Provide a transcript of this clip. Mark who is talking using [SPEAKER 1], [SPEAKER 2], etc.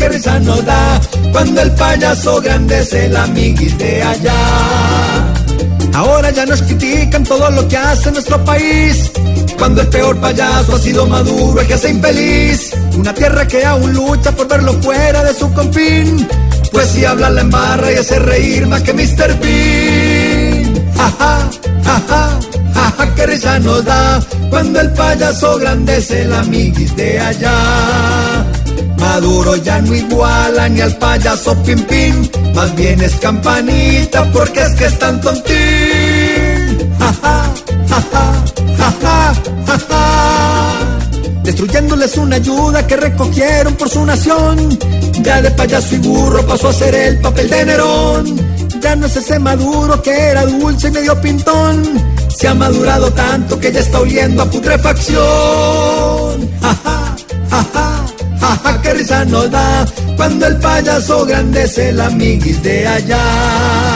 [SPEAKER 1] Qué risa nos da cuando el payaso grande es el amiguis de allá. Ahora ya nos critican todo lo que hace nuestro país. Cuando el peor payaso ha sido Maduro, el que hace infeliz. Una tierra que aún lucha por verlo fuera de su confín. Pues si habla la embarra y hace reír más que Mr. Bean. Risa nos da cuando el payaso grande es el amiguis de allá. Maduro ya no iguala ni al payaso Pim Pim, más bien es campanita porque es que es tan tontín. Ja, ja, ja, ja, ja, ja, ja. Destruyéndoles una ayuda que recogieron por su nación. Ya de payaso y burro pasó a ser el papel de Nerón. Ya no es ese maduro que era dulce y medio pintón. Se ha madurado tanto que ya está oliendo a putrefacción. Ja, ja, ja, qué risa nos da cuando el payaso grande es el amiguis de allá.